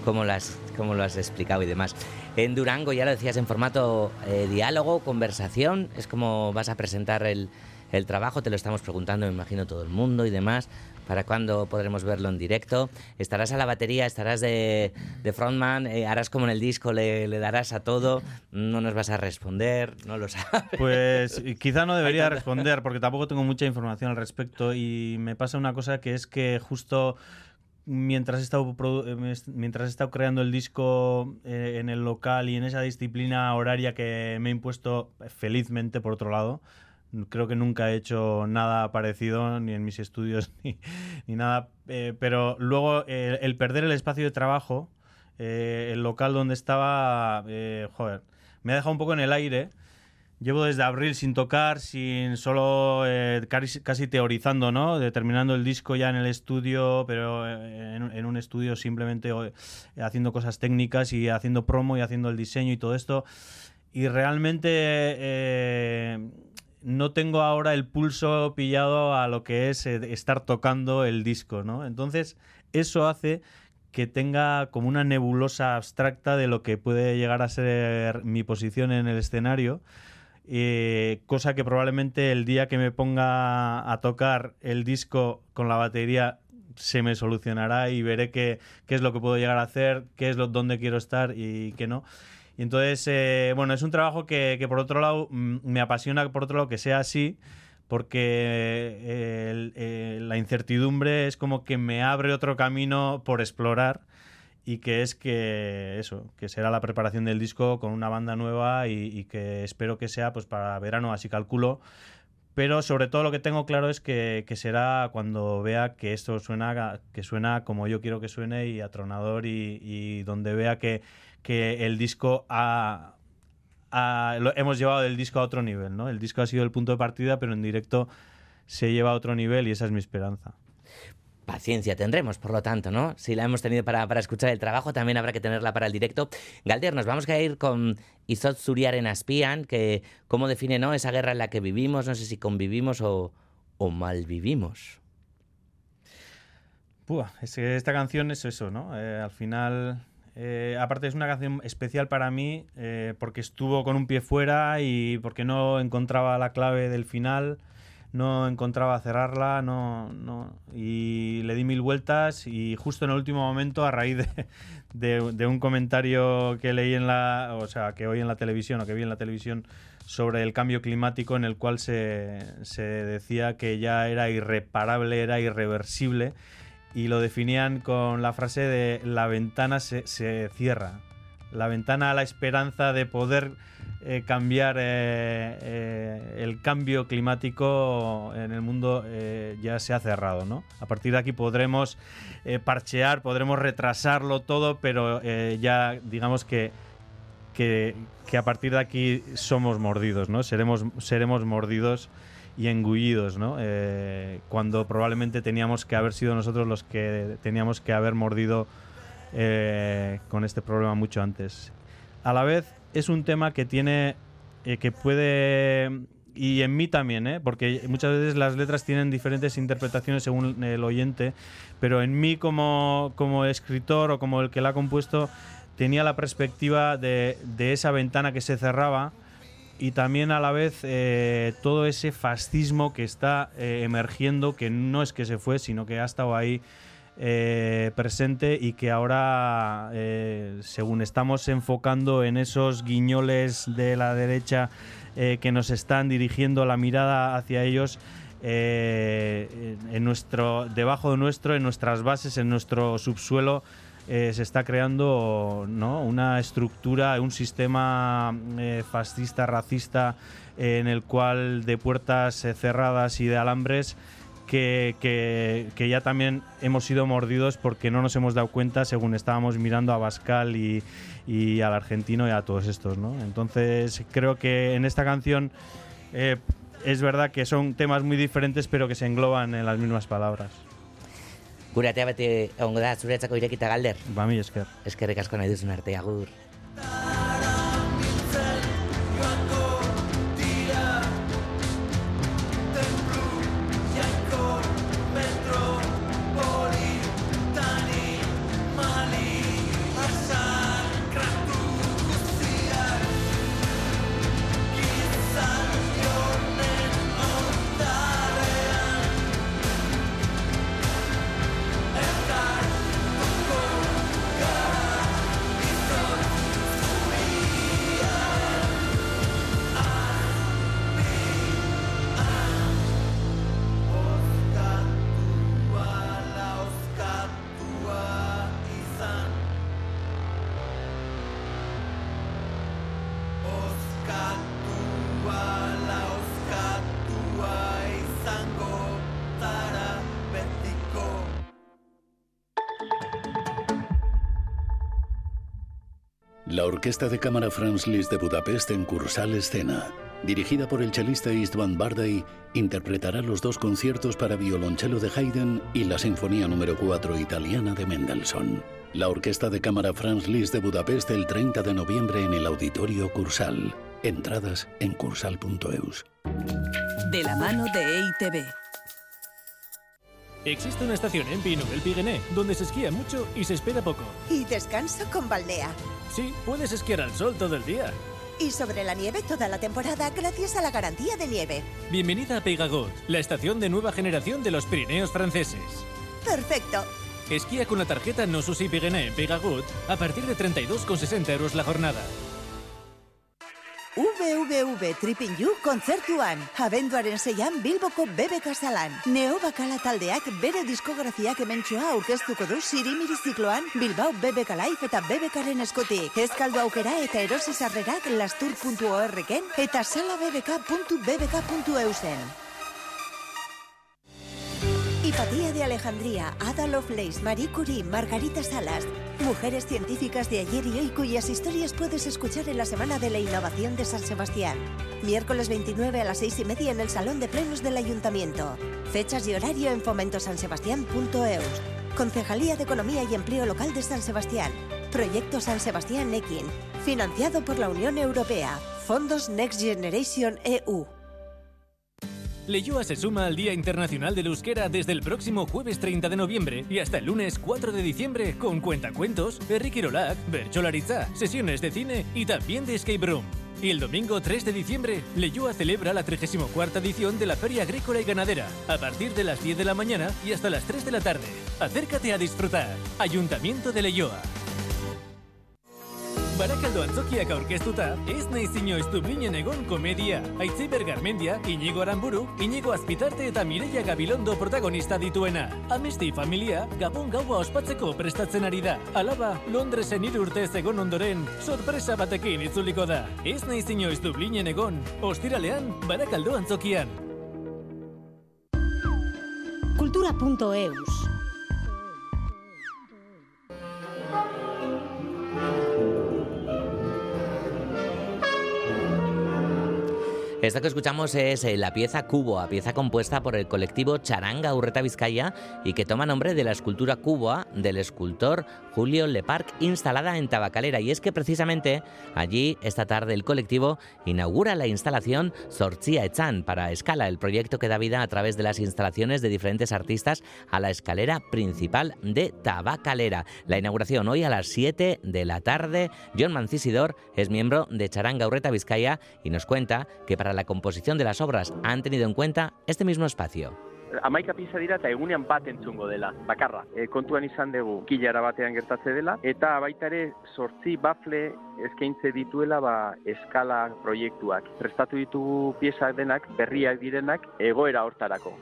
Speaker 3: cómo lo has, cómo lo has explicado y demás. En Durango, ya lo decías, en formato eh, diálogo, conversación, es como vas a presentar el, el trabajo, te lo estamos preguntando, me imagino, todo el mundo y demás. ¿Para cuándo podremos verlo en directo? ¿Estarás a la batería? ¿Estarás de, de frontman? Eh, ¿Harás como en el disco? Le, ¿Le, darás a todo? ¿No nos vas a responder? ¿No lo sabes?
Speaker 4: Pues quizá no debería responder porque tampoco tengo mucha información al respecto y me pasa una cosa que es que justo mientras he estado, mientras he estado creando el disco eh, en el local y en esa disciplina horaria que me he impuesto felizmente por otro lado, creo que nunca he hecho nada parecido ni en mis estudios ni, ni nada, eh, pero luego eh, el perder el espacio de trabajo, eh, el local donde estaba, eh, joder, me ha dejado un poco en el aire. Llevo desde abril sin tocar, sin solo eh, casi, teorizando, ¿no? Terminando el disco ya en el estudio, pero en, en, un estudio simplemente haciendo cosas técnicas y haciendo promo y haciendo el diseño y todo esto. Y realmente eh, no tengo ahora el pulso pillado a lo que es eh, estar tocando el disco, ¿no? Entonces, eso hace que tenga como una nebulosa abstracta de lo que puede llegar a ser mi posición en el escenario. Eh, cosa que probablemente el día que me ponga a tocar el disco con la batería se me solucionará y veré qué, qué es lo que puedo llegar a hacer, qué es lo dónde quiero estar y qué no. Y entonces, eh, bueno, es un trabajo que, que, por otro lado me apasiona, por otro lado que sea así, porque eh, el, eh, la incertidumbre es como que me abre otro camino por explorar y que es que eso, que será la preparación del disco con una banda nueva y, y que espero que sea pues para verano, así calculo. Pero sobre todo lo que tengo claro es que, que, será cuando vea que esto suena, que suena como yo quiero que suene y atronador y, y donde vea que, que el disco ha, lo hemos llevado el disco a otro nivel, ¿no? El disco ha sido el punto de partida, pero en directo se lleva a otro nivel y esa es mi esperanza.
Speaker 3: Paciencia tendremos, por lo tanto, ¿no? Si la hemos tenido para, escuchar el trabajo, también habrá que tenerla para el directo. Galder, nos vamos a ir con Izot Zuriaren Aspian, que cómo define ¿no? esa guerra en la que vivimos, no sé si convivimos o, o malvivimos.
Speaker 4: Esta canción es eso, ¿no? Eh, al final eh, aparte es una canción especial para mí eh, porque estuvo con un pie fuera y porque no encontraba la clave del final, no encontraba cerrarla, no, no, y le di mil vueltas y justo en el último momento a raíz de, un comentario que leí en la, o sea, que oí en la televisión o que vi en la televisión sobre el cambio climático en el cual se, se decía que ya era irreparable, era irreversible y lo definían con la frase de la ventana se, se cierra. La ventana a la esperanza de poder eh, cambiar eh, eh, el cambio climático en el mundo ya se ha cerrado, ¿no? A partir de aquí podremos parchear, podremos retrasarlo todo, pero ya digamos que, que, a partir de aquí somos mordidos, ¿no? Seremos, seremos mordidos y engullidos, ¿no? Cuando probablemente teníamos que haber sido nosotros los que teníamos que haber mordido con este problema mucho antes. A la vez es un tema que tiene, eh, que puede, y en mí también, ¿eh? porque muchas veces las letras tienen diferentes interpretaciones según el oyente, pero en mí como, como escritor o como el que la ha compuesto, tenía la perspectiva de, de esa ventana que se cerraba, y también a la vez eh, todo ese fascismo que está eh, emergiendo, que no es que se fue, sino que ha estado ahí eh, presente y que ahora, eh, según estamos enfocando en esos guiñoles de la derecha eh, que nos están dirigiendo la mirada hacia ellos, en nuestro, debajo de nuestro, en nuestras bases, en nuestro subsuelo, se está creando ¿no? una estructura, un sistema fascista, racista, en el cual de puertas cerradas y de alambres que, que, que, ya también hemos sido mordidos porque no nos hemos dado cuenta según estábamos mirando a Bascal y, y al argentino y a todos estos. ¿no? Entonces creo que en esta canción es verdad que son temas muy diferentes pero que se engloban en las mismas palabras.
Speaker 3: Gure atea beti da zuretzako irekita galder.
Speaker 4: Ba, mi esker.
Speaker 3: Eskerrik asko nahi duzun arte, agur.
Speaker 20: La Orquesta de Cámara Franz Liszt de Budapest en Cursal Escena, dirigida por el chelista Istvan Bardai, interpretará los dos conciertos para violonchelo de Haydn y la Sinfonía número 4 italiana de Mendelssohn. La Orquesta de Cámara Franz Liszt de Budapest el 30 de noviembre en el Auditorio Cursal. Entradas en cursal.eus.
Speaker 13: De la mano de EITB.
Speaker 12: Existe una estación en Pino del Piguené donde se esquía mucho y se espera poco.
Speaker 17: Y descanso con Baldea.
Speaker 12: Sí, puedes esquiar al sol todo el día.
Speaker 17: Y sobre la nieve toda la temporada gracias a la garantía de nieve.
Speaker 12: Bienvenida a Peygagot, la estación de nueva generación de los Pirineos franceses.
Speaker 17: Perfecto.
Speaker 12: Esquía con la tarjeta No Susi Piguené en Peygagot a partir de 32,60 euros la jornada.
Speaker 17: You kontzertuan. Abenduaren zeian Bilboko bebe kasalan. Neo bakala taldeak bere diskografiak hementxoa aurkeztuko du sirimiri zikloan Bilbao BBK Live eta BBKaren eskutik. Ezkaldu aukera eta erosi sarrerak lastur.org-en eta salabbk.bbk.eusen. Hipatía de Alejandría, Ada Lovelace, Marie Curie, Margarita Salas. Mujeres científicas de ayer y hoy cuyas historias puedes escuchar en la Semana de la Innovación de San Sebastián. Miércoles 29 a las 6 y media en el Salón de Plenos del Ayuntamiento. Fechas y horario en fomentosansebastián.eus. Concejalía de Economía y Empleo Local de San Sebastián. Proyecto San Sebastián Nekin. Financiado por la Unión Europea. Fondos Next Generation EU.
Speaker 12: Leyoa se suma al Día Internacional del Euskera desde el próximo jueves 30 de noviembre y hasta el lunes 4 de diciembre con cuentacuentos, Berri Kirolak, Bercholaritza, sesiones de cine y también de escape room. Y el domingo 3 de diciembre, Leyoa celebra la 34 edición de la Feria Agrícola y Ganadera, a partir de las 10 de la mañana y hasta las 3 de la tarde. Acércate a disfrutar. Ayuntamiento de Leyoa. Barakaldo antzokiak aurkeztuta, ez naiz inoiz Dublinen egon komedia. Aitziber Garmendia, Inigo Aramburu, Inigo Azpitarte eta Mireia Gabilondo protagonista dituena. Amesti familia, Gabon gaua ospatzeko prestatzen ari da. Alaba, Londresen hiru urtez egon ondoren, sorpresa batekin itzuliko da. Ez naiz inoiz Dublinen egon, ostiralean, Barakaldo antzokian.
Speaker 2: Cultura.eus
Speaker 3: Esto que escuchamos es eh, la pieza Cuboa, pieza compuesta por el colectivo Charanga Urreta Vizcaya y que toma nombre de la escultura Cuboa del escultor Julio Leparc instalada en Tabacalera. Y es que precisamente allí esta tarde el colectivo inaugura la instalación Sorchia Echan para Escala, el proyecto que da vida a través de las instalaciones de diferentes artistas a la escalera principal de Tabacalera. La inauguración hoy a las 7 de la tarde. John Mancisidor es miembro de Charanga Urreta Vizcaya y nos cuenta que para la composición de las obras han tenido en cuenta este mismo espacio.
Speaker 21: Amaika pieza dira eta egunean bat entzungo dela, bakarra. E, kontuan izan dugu kilara batean gertatze dela, eta baita ere sortzi bafle eskaintze dituela ba, eskala proiektuak. Prestatu ditugu piezak denak, berriak direnak, egoera hortarako.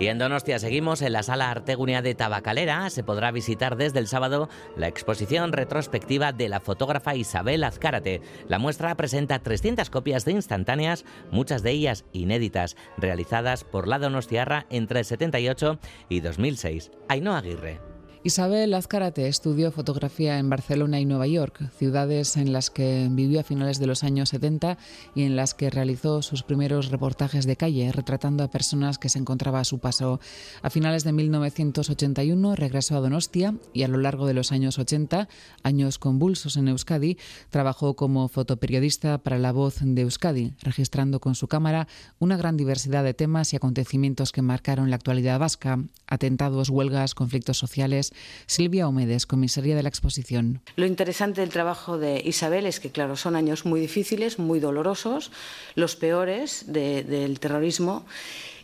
Speaker 3: Y en Donostia seguimos en la sala Artegunea de Tabacalera. Se podrá visitar desde el sábado la exposición retrospectiva de la fotógrafa Isabel Azcárate. La muestra presenta 300 copias de instantáneas, muchas de ellas inéditas, realizadas por la Donostiarra entre el 78 y 2006. Ainhoa Aguirre.
Speaker 22: Isabel Azcárate estudió fotografía en Barcelona y Nueva York, ciudades en las que vivió a finales de los años 70 y en las que realizó sus primeros reportajes de calle, retratando a personas que se encontraba a su paso. A finales de 1981 regresó a Donostia y a lo largo de los años 80, años convulsos en Euskadi, trabajó como fotoperiodista para La Voz de Euskadi, registrando con su cámara una gran diversidad de temas y acontecimientos que marcaron la actualidad vasca, atentados, huelgas, conflictos sociales, Silvia Omedes, comisaria de la exposición.
Speaker 1: Lo interesante del trabajo de Isabel es que, claro, son años muy difíciles, muy dolorosos, los peores de, del terrorismo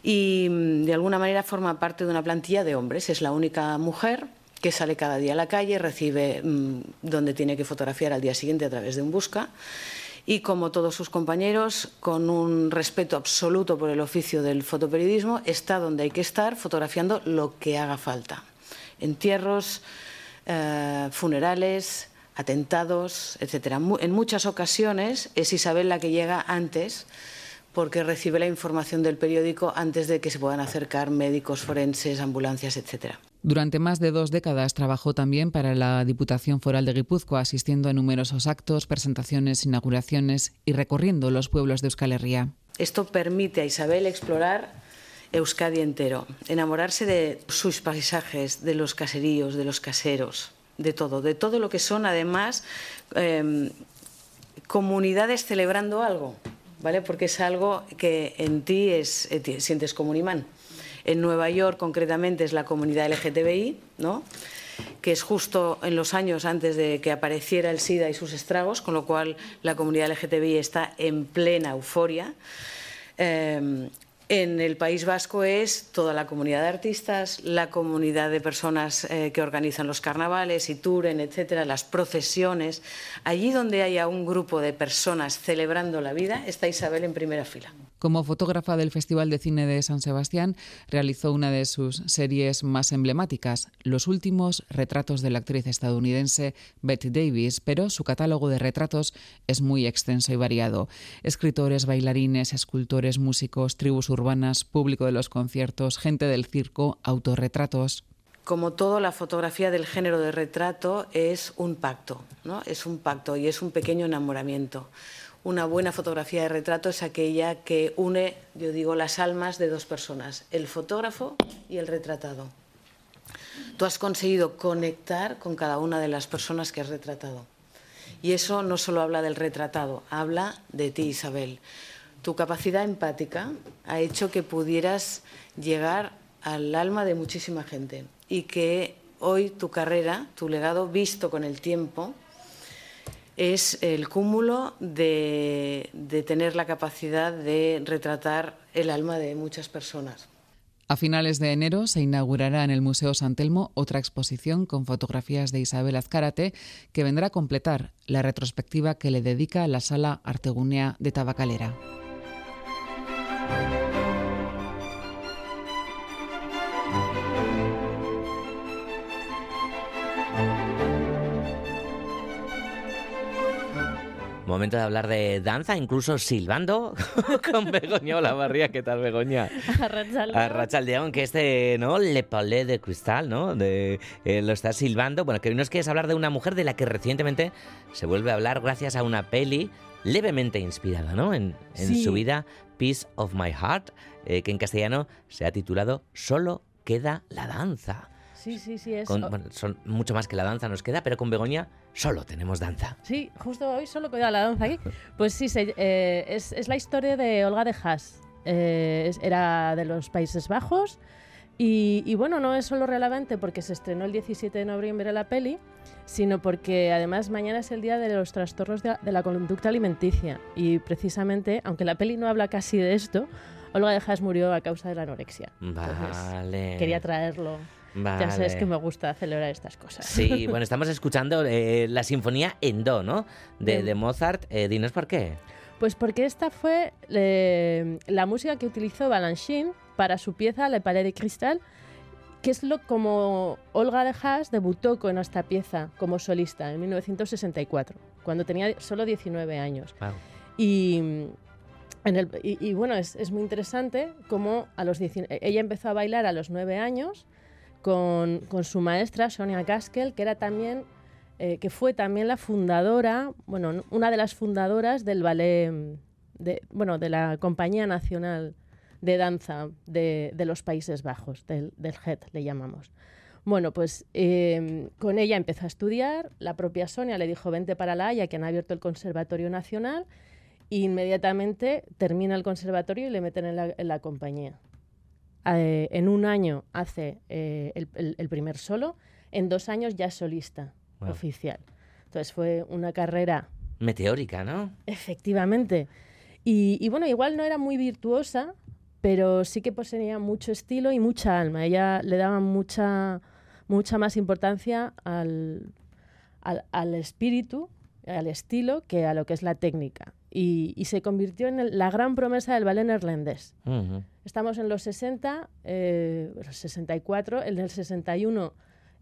Speaker 1: y de alguna manera forma parte de una plantilla de hombres. Es la única mujer que sale cada día a la calle, recibe mmm, donde tiene que fotografiar al día siguiente a través de un busca y como todos sus compañeros, con un respeto absoluto por el oficio del fotoperiodismo, está donde hay que estar fotografiando lo que haga falta entierros, eh, funerales, atentados, etc. En muchas ocasiones es Isabel la que llega antes porque recibe la información del periódico antes de que se puedan acercar médicos forenses, ambulancias, etc.
Speaker 22: Durante más de dos décadas trabajó también para la Diputación Foral de Guipúzcoa, asistiendo a numerosos actos, presentaciones, inauguraciones y recorriendo los pueblos de Euskal Herria.
Speaker 1: Esto permite a Isabel explorar Euskadi entero, enamorarse de sus paisajes, de los caseríos, de los caseros, de todo, de todo lo que son además eh, comunidades celebrando algo. ¿vale? Porque es algo que en ti es, eh, sientes como un imán. En Nueva York, concretamente, es la comunidad LGTBI, ¿no? que es justo en los años antes de que apareciera el SIDA y sus estragos, con lo cual la comunidad LGTBI está en plena euforia. Eh, en el País Vasco es toda la comunidad de artistas, la comunidad de personas eh, que organizan los carnavales y turen, etcétera, las procesiones. Allí donde haya un grupo de personas celebrando la vida, está Isabel en primera fila.
Speaker 22: Como fotógrafa del Festival de Cine de San Sebastián, realizó una de sus series más emblemáticas, Los últimos retratos de la actriz estadounidense Betty Davis, pero su catálogo de retratos es muy extenso y variado. Escritores, bailarines, escultores, músicos, tribus urbanas, público de los conciertos, gente del circo, autorretratos.
Speaker 1: Como todo, la fotografía del género de retrato es un pacto, ¿no? Es un pacto y es un pequeño enamoramiento una buena fotografía de retrato es aquella que une, yo digo, las almas de dos personas, el fotógrafo y el retratado. Tú has conseguido conectar con cada una de las personas que has retratado. Y eso no solo habla del retratado, habla de ti, Isabel. Tu capacidad empática ha hecho que pudieras llegar al alma de muchísima gente y que hoy tu carrera, tu legado visto con el tiempo, es el cúmulo de, tener la capacidad de retratar el alma de muchas personas.
Speaker 22: A finales de enero se inaugurará en el Museo San Telmo otra exposición con fotografías de Isabel Azcárate que vendrá a completar la retrospectiva que le dedica la Sala Artegunea de Tabacalera.
Speaker 3: Momento de hablar de danza, incluso silbando con Begoña Olavarría. ¿Qué tal, Begoña?
Speaker 23: A
Speaker 3: Rachaldeón, que este, ¿no? Le Palais de Cristal, ¿no? De, eh, lo está silbando. Bueno, que hoy nos quieres hablar de una mujer de la que recientemente se vuelve a hablar gracias a una peli levemente inspirada, ¿no? En, en su vida, Peace of My Heart, eh, que en castellano se ha titulado Solo queda la danza.
Speaker 23: Sí, sí, sí. Es...
Speaker 3: son mucho más que la danza nos queda, pero con Begoña solo tenemos danza.
Speaker 23: Sí, justo hoy solo queda la danza aquí. Pues sí, eh, es, la historia de Olga de Haas. Eh, era de los Países Bajos. Y, bueno, no es solo relevante porque se estrenó el 17 de noviembre la peli, sino porque además mañana es el día de los trastornos de, la conducta alimenticia. Y precisamente, aunque la peli no habla casi de esto, Olga de Haas murió a causa de la anorexia.
Speaker 3: Vale.
Speaker 23: quería traerlo. Ya sabes que me gusta celebrar estas cosas.
Speaker 3: Sí, bueno, estamos escuchando eh, la sinfonía en Do, ¿no? De, Mozart. Eh, dinos por qué.
Speaker 23: Pues porque esta fue eh, la música que utilizó Balanchine para su pieza Le Palais de Cristal, que es lo como Olga de Haas debutó con esta pieza como solista en 1964, cuando tenía solo 19 años. Y, y, bueno, es, es, muy interesante cómo a los ella empezó a bailar a los 9 años con, con su maestra Sonia Gaskell, que era también eh, que fue también la fundadora, bueno, una de las fundadoras del ballet, de, bueno, de la Compañía Nacional de Danza de, de los Países Bajos, del, del HET le llamamos. Bueno, pues em, con ella empezó a estudiar, la propia Sonia le dijo vente para la Haya, que han abierto el Conservatorio Nacional, e inmediatamente termina el conservatorio y le meten en la, en la compañía. Eh, en un año hace eh, el, primer solo, en dos años ya es solista oficial. Entonces fue una carrera...
Speaker 3: Meteórica, ¿no?
Speaker 23: Efectivamente. Y, bueno, igual no era muy virtuosa, pero sí que poseía mucho estilo y mucha alma. Ella le daba mucha, mucha más importancia al, al, espíritu, al estilo, que a lo que es la técnica. Y, se convirtió en la gran promesa del ballet neerlandés. Estamos en los 60, eh, los 64, el del 61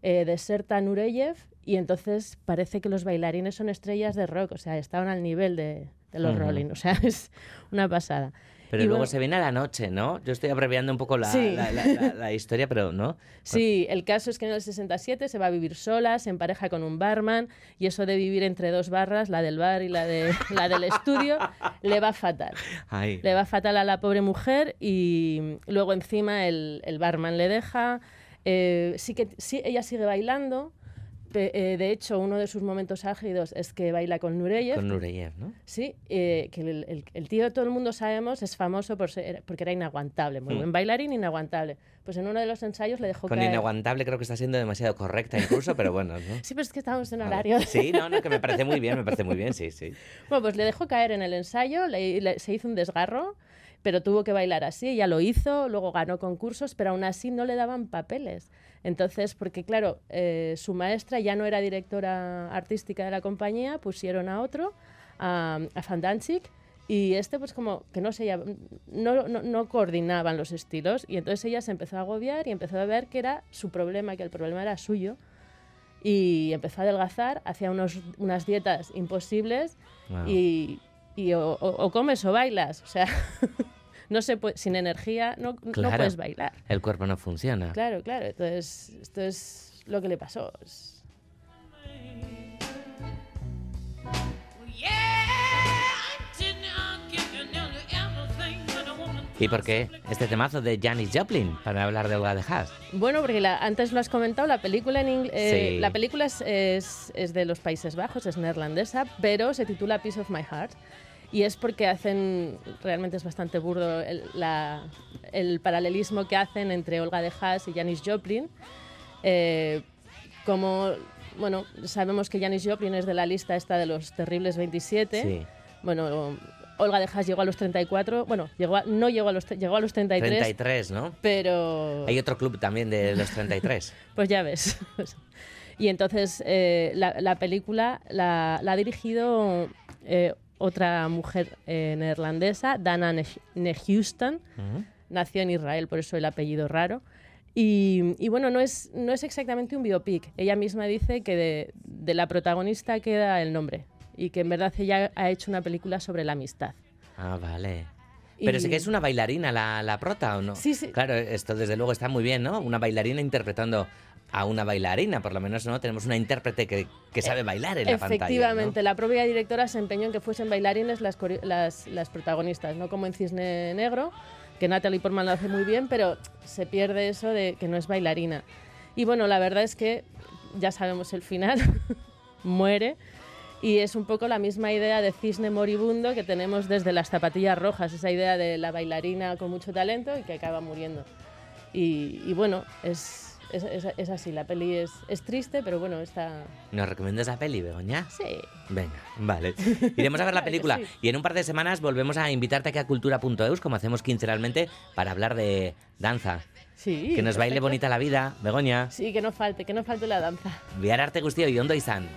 Speaker 23: eh, deserta Nureyev y entonces parece que los bailarines son estrellas de rock, o sea, estaban al nivel de, los Rolling, o sea, es una pasada.
Speaker 3: Pero
Speaker 23: Y
Speaker 3: luego
Speaker 23: bueno-
Speaker 3: se viene a la noche, ¿no? Yo estoy abreviando un poco la,
Speaker 23: Sí.
Speaker 3: la- la- la- historia, pero ¿no?
Speaker 23: Sí, el caso es que en el 67 se va a vivir sola, se empareja con un barman y eso de vivir entre dos barras, la del bar y la, de, la del estudio, le va fatal.
Speaker 3: Ay.
Speaker 23: Le va fatal a la pobre mujer y luego encima el, el barman le deja. Eh, sí que sí, ella sigue bailando. Pe- eh, de hecho, uno de sus momentos álgidos es que baila con Nureyev.
Speaker 3: Con Nureyev, ¿no?
Speaker 23: Sí, eh, que el, el- el tío, todo el mundo sabemos, es famoso por ser, porque era inaguantable, muy
Speaker 3: Hmm.
Speaker 23: buen bailarín, inaguantable. Pues en uno de los ensayos le dejó
Speaker 3: Con
Speaker 23: caer.
Speaker 3: inaguantable creo que está siendo demasiado correcta incluso, pero bueno, ¿no?
Speaker 23: Sí, pero es que estamos en horario.
Speaker 3: Sí, no, no, que me parece muy bien, me parece muy bien, sí, sí.
Speaker 23: Bueno, pues le dejó caer en el ensayo, le- le- se hizo un desgarro, pero tuvo que bailar así, ella lo hizo, luego ganó concursos, pero aún así no le daban papeles. Entonces, porque claro, eh, su maestra ya no era directora artística de la compañía, pusieron a otro, a, a Van Danzig, y este pues como que no se no, no, no coordinaban los estilos, y entonces ella se empezó a agobiar y empezó a ver que era su problema, que el problema era suyo, y empezó a adelgazar, hacía unos, unas dietas imposibles
Speaker 3: Wow.
Speaker 23: y, y o, o- o comes o bailas, o sea, no se puede, sin energía no, no puedes bailar.
Speaker 3: El cuerpo no funciona.
Speaker 23: Claro, claro, entonces esto es lo que le pasó. es-
Speaker 3: ¿Y por qué este temazo de Janis Joplin para hablar de Olga de Haas?
Speaker 23: Bueno, porque la- antes lo has comentado, la película en eh,
Speaker 3: Sí.
Speaker 23: la película es, es- es de los Países Bajos, es neerlandesa, pero se titula Piece of My Heart. Y es porque hacen, realmente es bastante burdo el, la- el paralelismo que hacen entre Olga de Haas y Janis Joplin. Eh, como, bueno, sabemos que Janis Joplin es de la lista esta de los terribles 27.
Speaker 3: Sí.
Speaker 23: Bueno, Olga de Haas llegó a los 34, bueno, llegó a- no llegó a los, llegó a los 33,
Speaker 3: 33, ¿no?
Speaker 23: pero...
Speaker 3: Hay otro club también de los 33.
Speaker 23: Pues ya ves. y entonces eh, la, la película la, la ha dirigido eh, otra mujer eh, neerlandesa, Dana Ne- Nehuestan.
Speaker 3: Ujú.
Speaker 23: Nació en Israel, por eso el apellido raro. Y, y bueno, no es, no es exactamente un biopic. Ella misma dice que de, de la protagonista queda el nombre y que en verdad ella ha hecho una película sobre la amistad.
Speaker 3: Ah, vale. Pero sí que es una bailarina la, la prota, ¿o no?
Speaker 23: Sí, sí.
Speaker 3: Claro, esto desde luego está muy bien, ¿no? Una bailarina interpretando a una bailarina, por lo menos, ¿no? Tenemos una intérprete que, que sabe bailar en la pantalla. ¿no?
Speaker 23: Efectivamente, la propia directora se empeñó en que fuesen bailarines las, las, las protagonistas, no como en Cisne Negro, que Natalie Portman lo hace muy bien, pero se pierde eso de que no es bailarina. Y bueno, la verdad es que ya sabemos el final, muere. Y es un poco la misma idea de cisne moribundo que tenemos desde las zapatillas rojas, esa idea de la bailarina con mucho talento y que acaba muriendo. Y, y bueno, es, es, es- es así, la peli es, es triste, pero bueno, está...
Speaker 3: ¿Nos recomiendas la peli, Begoña?
Speaker 23: Sí.
Speaker 3: Venga, vale. Iremos a ver la película
Speaker 23: sí.
Speaker 3: y en un par de semanas volvemos a invitarte aquí a cultura.eus, como hacemos quincenalmente, para hablar de danza.
Speaker 23: Sí.
Speaker 3: Que nos baile
Speaker 23: perfecto.
Speaker 3: bonita la vida, Begoña.
Speaker 23: Sí, que no falte, que no falte la danza.
Speaker 3: Bihar arte guztioi, ondo izan.